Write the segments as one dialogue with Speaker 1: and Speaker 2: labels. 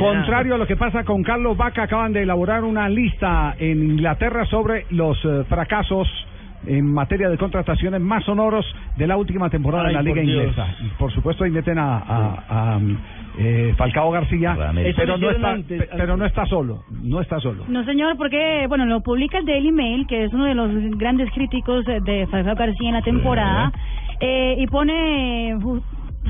Speaker 1: Contrario a lo que pasa con Carlos Vaca, acaban de elaborar una lista en Inglaterra sobre los eh, fracasos en materia de contrataciones más sonoros de la última temporada
Speaker 2: Ay,
Speaker 1: de la Liga. Inglesa. Y por supuesto ahí meten a, a- a, eh, Falcao García, pero no, está,
Speaker 2: antes,
Speaker 1: pero no está solo, no está solo.
Speaker 3: No, señor, porque, bueno, lo publica el Daily Mail, que es uno de los grandes críticos de- de Falcao García en la temporada, eh, y pone eh,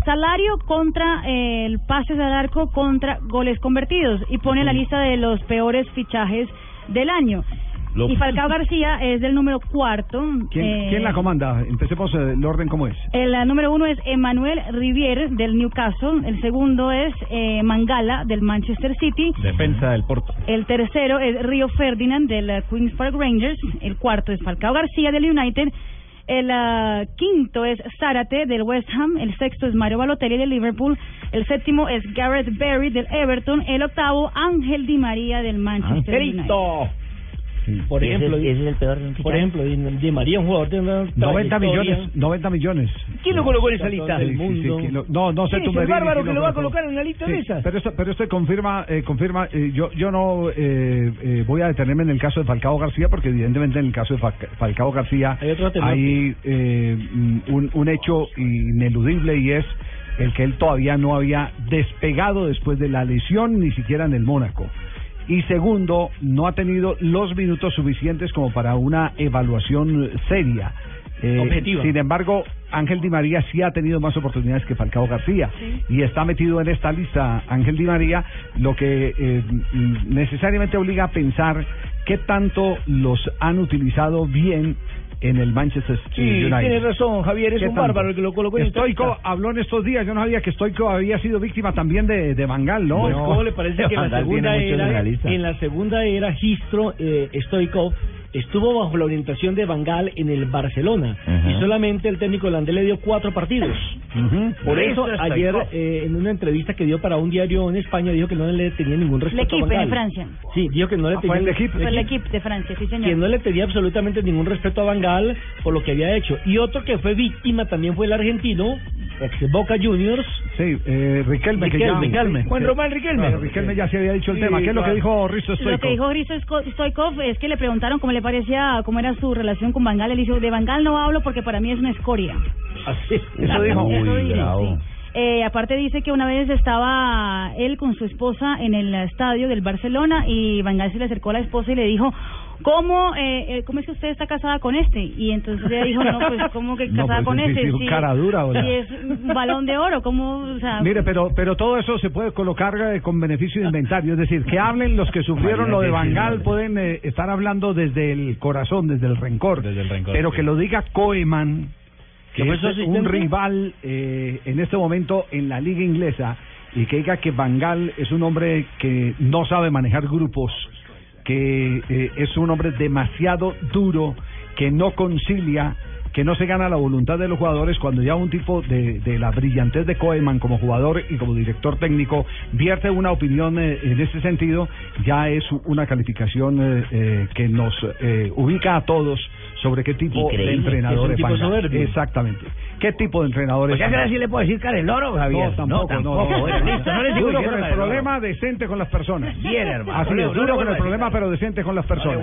Speaker 3: salario contra eh, el pases al arco contra goles convertidos, y pone la lista de los peores fichajes del año.
Speaker 2: Lo-
Speaker 3: Y Falcao García es del número cuarto.
Speaker 1: ¿Quién,
Speaker 3: eh,
Speaker 1: quién la comanda? Empecemos eh, el orden como es.
Speaker 3: El número uno es Emmanuel Rivier del Newcastle. El segundo es eh, Mangala del Manchester City.
Speaker 2: Defensa del Porto.
Speaker 3: El tercero es Río Ferdinand del Queens Park Rangers. El cuarto es Falcao García del United. El ah, quinto es Zárate del West Ham. El sexto es Mario Balotelli del Liverpool. El séptimo es Gareth Barry del Everton. El octavo, Ángel Di María del Manchester United.
Speaker 2: Por ejemplo,
Speaker 4: ese es el peor
Speaker 2: por ejemplo, Di Di María, un jugador de una
Speaker 1: 90
Speaker 2: trayectoria.
Speaker 1: millones, 90 millones.
Speaker 2: ¿Quién lo colocó en esa lista?
Speaker 1: Sí,
Speaker 2: del
Speaker 1: sí, lo- no, no sé
Speaker 2: ¿Quién
Speaker 1: tú
Speaker 2: es el
Speaker 1: Medellín,
Speaker 2: bárbaro que lo va a colocar en una lista
Speaker 1: Sí,
Speaker 2: de esas?
Speaker 1: Pero esto, pero esto confirma, eh, confirma. eh, yo, yo no eh, eh, voy a detenerme en el caso de Falcao García, porque evidentemente en el caso de Fa- Falcao García
Speaker 2: Hay otro tema.
Speaker 1: hay eh, un, un hecho ineludible y es el que él todavía no había despegado después de la lesión, ni siquiera en el Mónaco. Y segundo, no ha tenido los minutos suficientes como para una evaluación seria. Eh. Sin embargo, Ángel Di María sí ha tenido más oportunidades que Falcao García y está metido en esta lista Ángel Di María, lo que eh, necesariamente obliga a pensar qué tanto los han utilizado bien en el Manchester
Speaker 2: Sí,
Speaker 1: United.
Speaker 2: tiene razón, Javier, es
Speaker 1: ¿Qué
Speaker 2: un
Speaker 1: tanto?
Speaker 2: bárbaro el que lo colocó en
Speaker 1: Stoico habló en estos días, yo no sabía que Stoico había sido víctima también de, de Bangal, ¿no?
Speaker 2: Pues, ¿Cómo le parece que en la segunda era, en la segunda era Gistro eh, Stoikov estuvo bajo la orientación de Bangal en el Barcelona
Speaker 4: Ajá.
Speaker 2: y solamente el técnico holandés le dio cuatro partidos. Por eso ayer eh, en una entrevista que dio para un diario en España dijo que no le tenía ningún respeto a
Speaker 3: L'Equipe,
Speaker 2: Bangal.
Speaker 3: en Francia.
Speaker 2: Sí, dijo que no le
Speaker 1: Ah,
Speaker 2: tenía
Speaker 1: el.
Speaker 3: Fue el equipo de Francia, sí, señor.
Speaker 2: que no le tenía absolutamente ningún respeto a Bangal por lo que había hecho. Y otro que fue víctima también fue el argentino, ex Boca Juniors,
Speaker 1: Sí, eh, Riquelme, que ya...
Speaker 2: Riquelme, Riquelme. Juan
Speaker 1: Eh,
Speaker 2: Román Riquelme.
Speaker 1: claro, Riquelme ya se había dicho el
Speaker 2: Sí,
Speaker 1: tema. ¿Qué es lo que dijo Risto Stoico?
Speaker 3: Lo que dijo Risto Stoikov es que le preguntaron cómo le parecía, cómo era su relación con Bangal. Él dijo, de Bangal no hablo porque para mí es una escoria.
Speaker 2: Así.
Speaker 1: Eso dijo.
Speaker 3: Eso
Speaker 4: Uy,
Speaker 3: dice,
Speaker 4: bravo.
Speaker 3: sí. Eh, aparte dice que una vez estaba él con su esposa en el estadio del Barcelona y Bangal se le acercó a la esposa y le dijo, ¿cómo, eh, eh, ¿cómo es que usted está casada con este? Y entonces ella dijo, no, pues ¿cómo que
Speaker 1: No,
Speaker 3: casada
Speaker 1: pues,
Speaker 3: con
Speaker 1: sí,
Speaker 3: este?
Speaker 1: sí, cara dura, ¿o no?
Speaker 3: Si es un balón de oro, ¿cómo? O sea,
Speaker 1: Mire, pero pero todo eso se puede colocar eh, con beneficio de inventario, es decir, que hablen los que sufrieron lo de Bangal, pueden eh, estar hablando desde el corazón, desde el rencor,
Speaker 4: Desde el rencor,
Speaker 1: pero
Speaker 4: sí.
Speaker 1: que lo diga Koeman, que
Speaker 2: ¿Que fue
Speaker 1: es un rival eh, en este momento en la liga inglesa, y que diga que Bangal es un hombre que no sabe manejar grupos, que eh, es un hombre demasiado duro, que no concilia, que no se gana la voluntad de los jugadores cuando ya un tipo de, de la brillantez de Koeman como jugador y como director técnico vierte una opinión eh, en ese sentido, ya es una calificación eh, eh, que nos ubica a todos sobre qué tipo
Speaker 4: Increíble,
Speaker 1: de entrenador
Speaker 2: es un tipo soberbio.
Speaker 1: Exactamente. ¿Qué tipo de entrenador es
Speaker 4: ya que sí le puedo decir Careloro, Javier.
Speaker 1: No, tampoco, no,
Speaker 4: tampoco.
Speaker 1: no.
Speaker 4: Bueno, listo, no le
Speaker 1: Duro con el problema, decente con las personas.
Speaker 4: Bien, hermano.
Speaker 1: Así es, duro con el problema, pero decente con las personas.